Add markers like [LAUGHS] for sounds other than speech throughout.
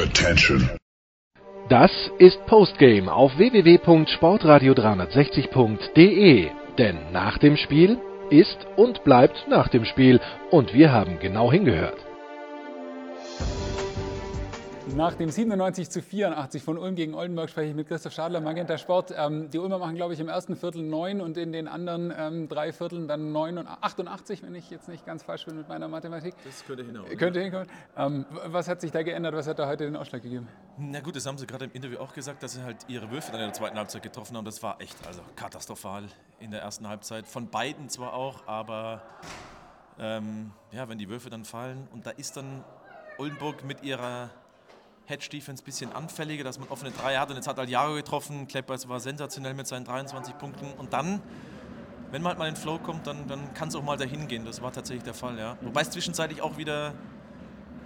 Attention. Das ist Postgame auf www.sportradio360.de. Denn nach dem Spiel ist und bleibt nach dem Spiel. Und wir haben genau hingehört. Nach dem 97 zu 84 von Ulm gegen Oldenburg spreche ich mit Christoph Schadler, Magenta Sport. Ähm, die Ulmer machen, glaube ich, im ersten Viertel 9 und in den anderen ähm, drei Vierteln dann 9 und 88, wenn ich jetzt nicht ganz falsch bin mit meiner Mathematik. Das könnte hinhauen. Könnte hinkommen. Ähm, was hat sich da geändert? Was hat da heute den Ausschlag gegeben? Na gut, das haben sie gerade im Interview auch gesagt, dass sie halt ihre Würfe dann in der zweiten Halbzeit getroffen haben. Das war echt also katastrophal in der ersten Halbzeit. Von beiden zwar auch, aber ähm, ja, wenn die Würfe dann fallen und da ist dann Oldenburg mit ihrer Hedge-Defense ein bisschen anfälliger, dass man offene Dreier hat und jetzt hat Aljaro getroffen. Kleppers war sensationell mit seinen 23 Punkten und dann, wenn man halt mal in den Flow kommt, dann, dann kann es auch mal dahin gehen. Das war tatsächlich der Fall, ja. Wobei es zwischenzeitlich auch wieder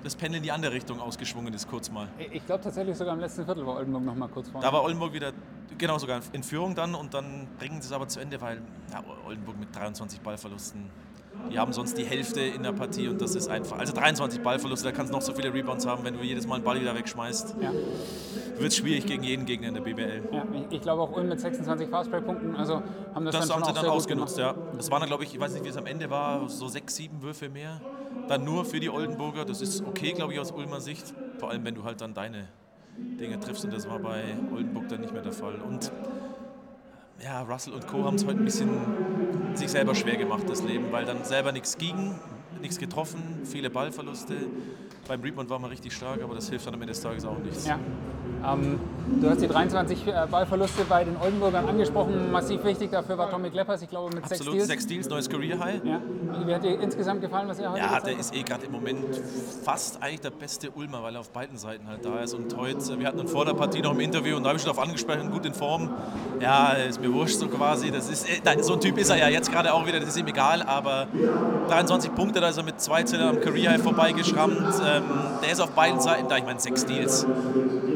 das Pendel in die andere Richtung ausgeschwungen ist, kurz mal. Ich glaube tatsächlich sogar im letzten Viertel war Oldenburg noch mal kurz vorne. Da war Oldenburg wieder, genau sogar in Führung dann und dann bringen sie es aber zu Ende, weil ja, Oldenburg mit 23 Ballverlusten die haben sonst die Hälfte in der Partie und das ist einfach. Also 23 Ballverluste, da kannst du noch so viele Rebounds haben, wenn du jedes Mal einen Ball wieder wegschmeißt. Ja. Wird es schwierig gegen jeden Gegner in der BBL. Ja, ich, ich glaube auch Ulm mit 26 Fastbreak-Punkten, also haben das, das dann haben sie dann ausgenutzt, ja. Das waren dann, glaube ich, ich weiß nicht, wie es am Ende war, so sechs, sieben Würfe mehr. Dann nur für die Oldenburger. Das ist okay, glaube ich, aus Ulmer Sicht. Vor allem, wenn du halt dann deine Dinge triffst und das war bei Oldenburg dann nicht mehr der Fall. Und ja, Russell und Co. haben es heute ein bisschen sich selber schwer gemacht, das Leben, weil dann selber nichts ging, nichts getroffen, viele Ballverluste. Beim Rebound war man richtig stark, aber das hilft dann am Ende des Tages auch nichts. Ja. Ähm, du hast die 23 äh, Ballverluste bei den Oldenburgern angesprochen. Massiv wichtig dafür war Tommy Kleppers, ich glaube mit Absolut, sechs Steals. sechs Steals, neues Career High. Ja. Wie hat dir insgesamt gefallen, was er heute Ja, der hat? ist eh gerade im Moment fast eigentlich der beste Ulmer, weil er auf beiden Seiten halt da ist. Und heute, wir hatten ihn vor der Partie noch im Interview und da habe ich schon darauf angesprochen, gut in Form. Ja, ist mir wurscht so quasi. Das ist, äh, so ein Typ ist er ja jetzt gerade auch wieder, das ist ihm egal, aber 23 Punkte, da er mit zwei Zählern am Career High vorbeigeschrammt. Ähm, der ist auf beiden Seiten da, ich meine sechs Deals.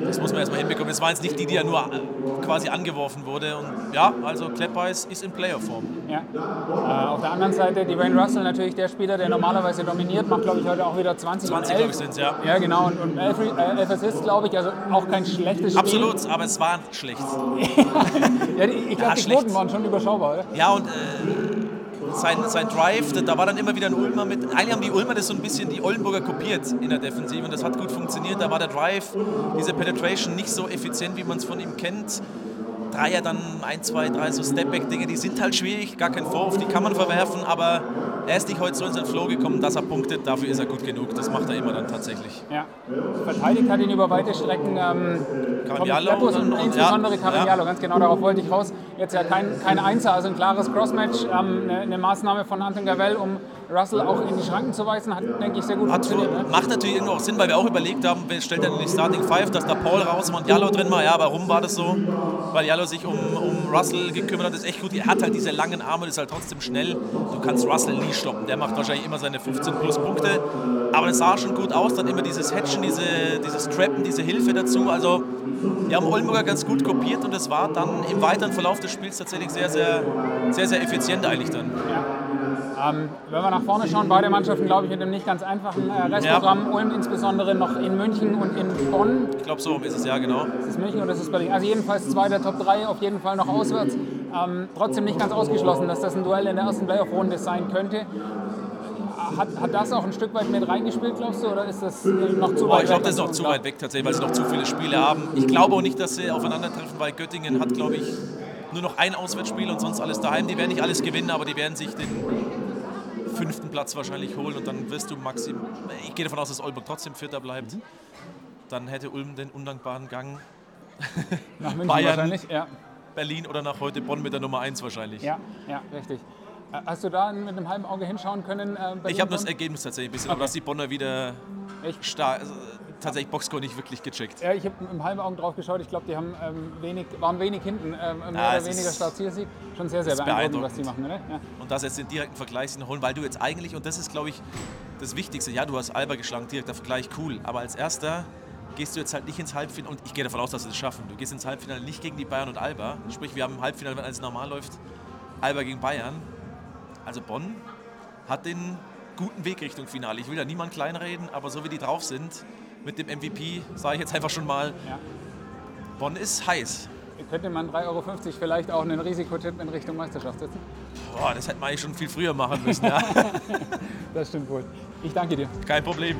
Das muss man erstmal hinbekommen. Das waren jetzt nicht die, die ja nur äh, quasi angeworfen wurde. Und ja, also Kleppeis ist in Playoff-Form. Ja. Äh, auf der anderen Seite, Dwayne Russell natürlich der Spieler, der normalerweise dominiert, macht glaube ich heute auch wieder 20 und 20, 11. glaube ich, sind es, ja. Ja, genau. Und, und 11, äh, 11 Assists, glaube ich, also auch kein schlechtes Spiel. Absolut, aber es war schlecht. [LAUGHS] Ja, die- ich glaube, Ja, die schlecht. Quoten waren schon überschaubar, oder? Ja, und äh, sein, sein Drive, da- war dann immer wieder ein Ulmer mit. Eigentlich haben die Ulmer das so ein bisschen die Oldenburger kopiert in der Defensive und das hat gut funktioniert. Da war der Drive, diese Penetration nicht so effizient, wie man es von ihm kennt. Dreier dann ein, zwei, drei so Stepback-Dinge, die sind halt schwierig, gar kein Vorwurf, die kann man verwerfen, aber er ist nicht heute so in seinen Flow gekommen, dass er punktet, dafür ist er gut genug. Das macht er immer dann tatsächlich. Ja. Verteidigt hat ihn über weite Strecken ähm, Kleppus und, und- insbesondere ja, ja. ganz genau, darauf wollte ich raus. Jetzt ja kein, kein Einser, also ein klares Crossmatch, ähm, eine, eine Maßnahme von Anton Gavel, um Russell auch in die Schranken zu weisen, hat, denke ich, sehr gut Hat funktioniert. Ne? macht natürlich irgendwo auch Sinn, weil wir auch überlegt haben, wer stellt denn in die Starting Five, dass da Paul raus war und Jallo drin war. Ja, warum war das so? Weil Jallo sich um, um Russell gekümmert hat, ist echt gut. Er hat halt diese langen Arme, ist halt trotzdem schnell. Du kannst Russell nie stoppen. Der macht wahrscheinlich immer seine 15 plus Punkte. Aber das sah schon gut aus. Dann immer dieses Hatchen, diese, dieses Trappen, diese Hilfe dazu. Also, wir haben Oldenburger ganz gut kopiert und es war dann im weiteren Verlauf des Spiels tatsächlich sehr, sehr, sehr, sehr effizient eigentlich dann. Ähm, wenn wir nach vorne schauen, beide Mannschaften, glaube ich, mit einem nicht ganz einfachen äh, Restprogramm. Ulm insbesondere noch in München und in Bonn. Ich glaube, so ist es ja, genau. Das ist München und das ist Berlin. Also jedenfalls zwei der Top 3, auf jeden Fall noch auswärts. Ähm, trotzdem nicht ganz ausgeschlossen, dass das ein Duell in der ersten Playoff-Runde sein könnte. Hat, hat das auch ein Stück weit mit reingespielt, glaubst du, oder ist das äh, noch zu Oh, weit ich glaube, weg? das ist noch zu weit weg tatsächlich, weil sie noch zu viele Spiele haben. Ich glaube auch nicht, dass sie aufeinandertreffen, weil Göttingen hat, glaube ich, nur noch ein Auswärtsspiel und sonst alles daheim. Die werden nicht alles gewinnen, aber die werden sich den fünften Platz wahrscheinlich holen und dann wirst du Maxim. Ich gehe davon aus, dass Oldenburg trotzdem Vierter bleibt. Dann hätte Ulm den undankbaren Gang Nach München Bayern. wahrscheinlich, ja. Berlin oder nach heute Bonn mit der Nummer 1 wahrscheinlich. Ja, ja, richtig. Hast du da mit einem halben Auge hinschauen können? Äh, Ich habe das? Ergebnis tatsächlich ein bisschen, aber dass die Bonner wieder stark, also, tatsächlich Boxscore nicht wirklich gecheckt. Ja, ich habe mit einem halben Auge drauf geschaut. Ich glaube, die haben, ähm, wenig, waren wenig hinten. Ähm, mehr Ja, oder es weniger Startzielsieg. Schon sehr, sehr ist beeindruckend, was die beeindruckend. machen. Oder? Ja. und das jetzt den direkten Vergleich holen, weil du jetzt eigentlich, und das ist, glaube ich, das Wichtigste, ja, du hast Alba geschlagen, direkter Vergleich, cool, aber als erster gehst du jetzt halt nicht ins Halbfinale, und ich gehe davon aus, dass sie das schaffen, du gehst ins Halbfinale nicht gegen die Bayern und Alba, sprich, wir haben im Halbfinale, wenn alles normal läuft, Alba gegen Bayern, also Bonn hat den guten Weg Richtung Finale. Ich will da niemand kleinreden, aber so wie die drauf sind, mit dem MVP, sage ich jetzt einfach schon mal. Ja. Bonn ist heiß. Könnte man 3,50 Euro vielleicht auch einen Risikotipp in Richtung Meisterschaft setzen? Boah, das hätte man eigentlich schon viel früher machen [LAUGHS] müssen. Ja. das stimmt wohl. Ich danke dir. Kein Problem.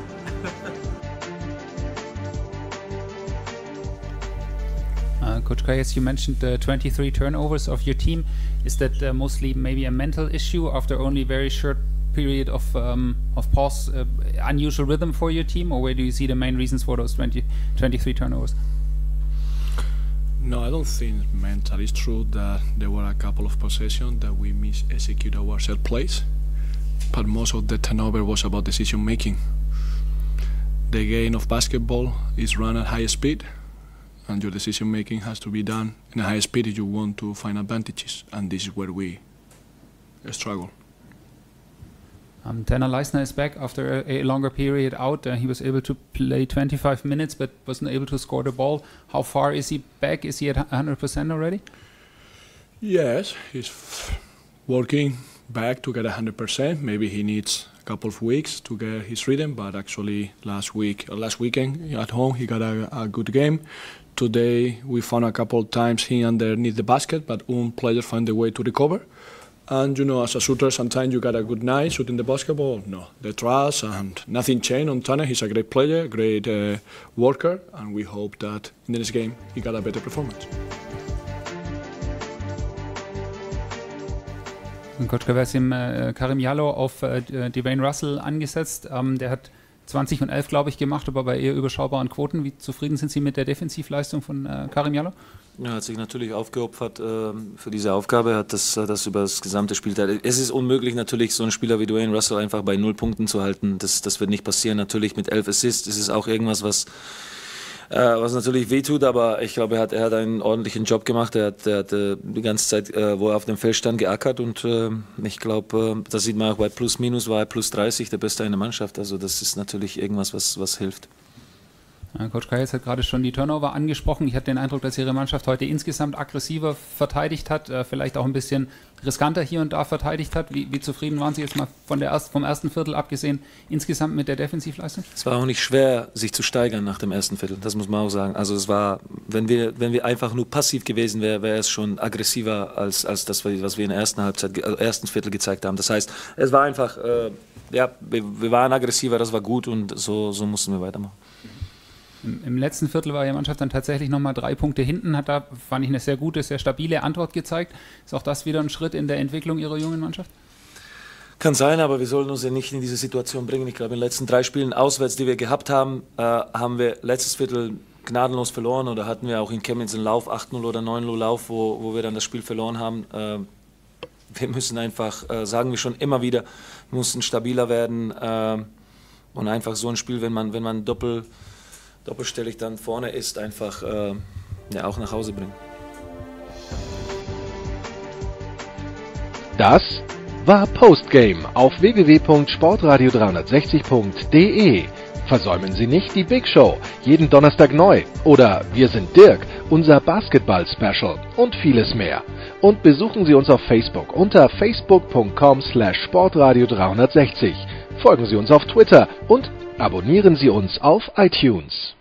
Coach Kayas, you mentioned the 23 turnovers of your team. Is that uh, mostly maybe a mental issue after only very short period of um, of pause, uh, unusual rhythm for your team, or where do you see the main reasons for those 20, 23 turnovers? No, I don't think mental. It's true that there were a couple of possessions that we mis execute our set plays, but most of the turnover was about decision making. The game of basketball is run at high speed, and your decision making has to be done in a high speed if you want to find advantages, and this is where we struggle. Um, Tanner Leisner is back after a, a longer period out. Uh, he was able to play 25 minutes, but wasn't able to score the ball. How far is he back? Is he at 100% already? Yes, he's working back to get 100%. Maybe he needs a couple of weeks to get his rhythm, but actually last week, uh, last weekend at home, he got a, a, good game. Today we found a couple of times he underneath the basket, but one player found a way to recover. And you know, as a shooter, sometimes you got a good night shooting the basketball. No, the trust and nothing changed on Tanner. He's a great player, great uh, worker, and we hope that in the next game he got a better performance. Coach Kaversim, äh, Karim Jallo auf äh, Dwayne Russell angesetzt. Ähm, der hat 20 und 11, glaube ich, gemacht, aber bei eher überschaubaren Quoten. Wie zufrieden sind Sie mit der Defensivleistung von äh, Karim Jallo? Er hat sich natürlich aufgeopfert äh, für diese Aufgabe, hat das, das über das gesamte Spiel. Es ist unmöglich, natürlich so einen Spieler wie Dwayne Russell einfach bei null Punkten zu halten. Das, das wird nicht passieren. Natürlich mit elf Assists ist es auch irgendwas, was, äh, was natürlich wehtut, aber ich glaube, er hat, er hat einen ordentlichen Job gemacht. Er hat, er hat äh, die ganze Zeit, äh, wo er auf dem Feld stand, geackert und äh, ich glaube, äh, das sieht man auch bei Plus Minus, war er plus 30 der Beste in der Mannschaft. Also das ist natürlich irgendwas, was, was hilft. Coach Kajs hat gerade schon die Turnover angesprochen. Ich hatte den Eindruck, dass Ihre Mannschaft heute insgesamt aggressiver verteidigt hat, äh, vielleicht auch ein bisschen riskanter hier und da verteidigt hat. Wie, wie zufrieden waren Sie jetzt mal von der erst, vom ersten Viertel abgesehen insgesamt mit der Defensivleistung? Es war auch nicht schwer, sich zu steigern nach dem ersten Viertel, das muss man auch sagen. Also es war, wenn wir, wenn wir einfach nur passiv gewesen wären, wäre es schon aggressiver als, als das, was wir in der ersten Halbzeit, also ersten Viertel gezeigt haben. Das heißt, es war einfach, äh, ja, wir, wir waren aggressiver, das war gut und so, so mussten wir weitermachen. Im, letzten Viertel war die Mannschaft dann tatsächlich nochmal drei Punkte hinten, hat da, fand ich, eine sehr gute, sehr stabile Antwort gezeigt. Ist auch das wieder ein Schritt in der Entwicklung Ihrer jungen Mannschaft? Kann sein, aber wir sollen uns ja nicht in diese Situation bringen. Ich glaube, in den letzten drei Spielen auswärts, die wir gehabt haben, äh, haben wir letztes Viertel gnadenlos verloren oder hatten wir auch in Chemnitz einen Lauf, 8-0 oder 9-0 Lauf, wo, wo wir dann das Spiel verloren haben. Äh, wir müssen einfach, äh, sagen wir schon immer wieder, müssen stabiler werden äh, und einfach so ein Spiel, wenn man, wenn man doppelt doppelstellig dann vorne ist, einfach äh, ja, auch nach Hause bringen. Das war Postgame auf www.sportradio360.de. Versäumen Sie nicht die Big Show, jeden Donnerstag neu. Oder Wir sind Dirk, unser Basketball-Special und vieles mehr. Und besuchen Sie uns auf Facebook unter facebook.com slash sportradio360. Folgen Sie uns auf Twitter und abonnieren Sie uns auf iTunes.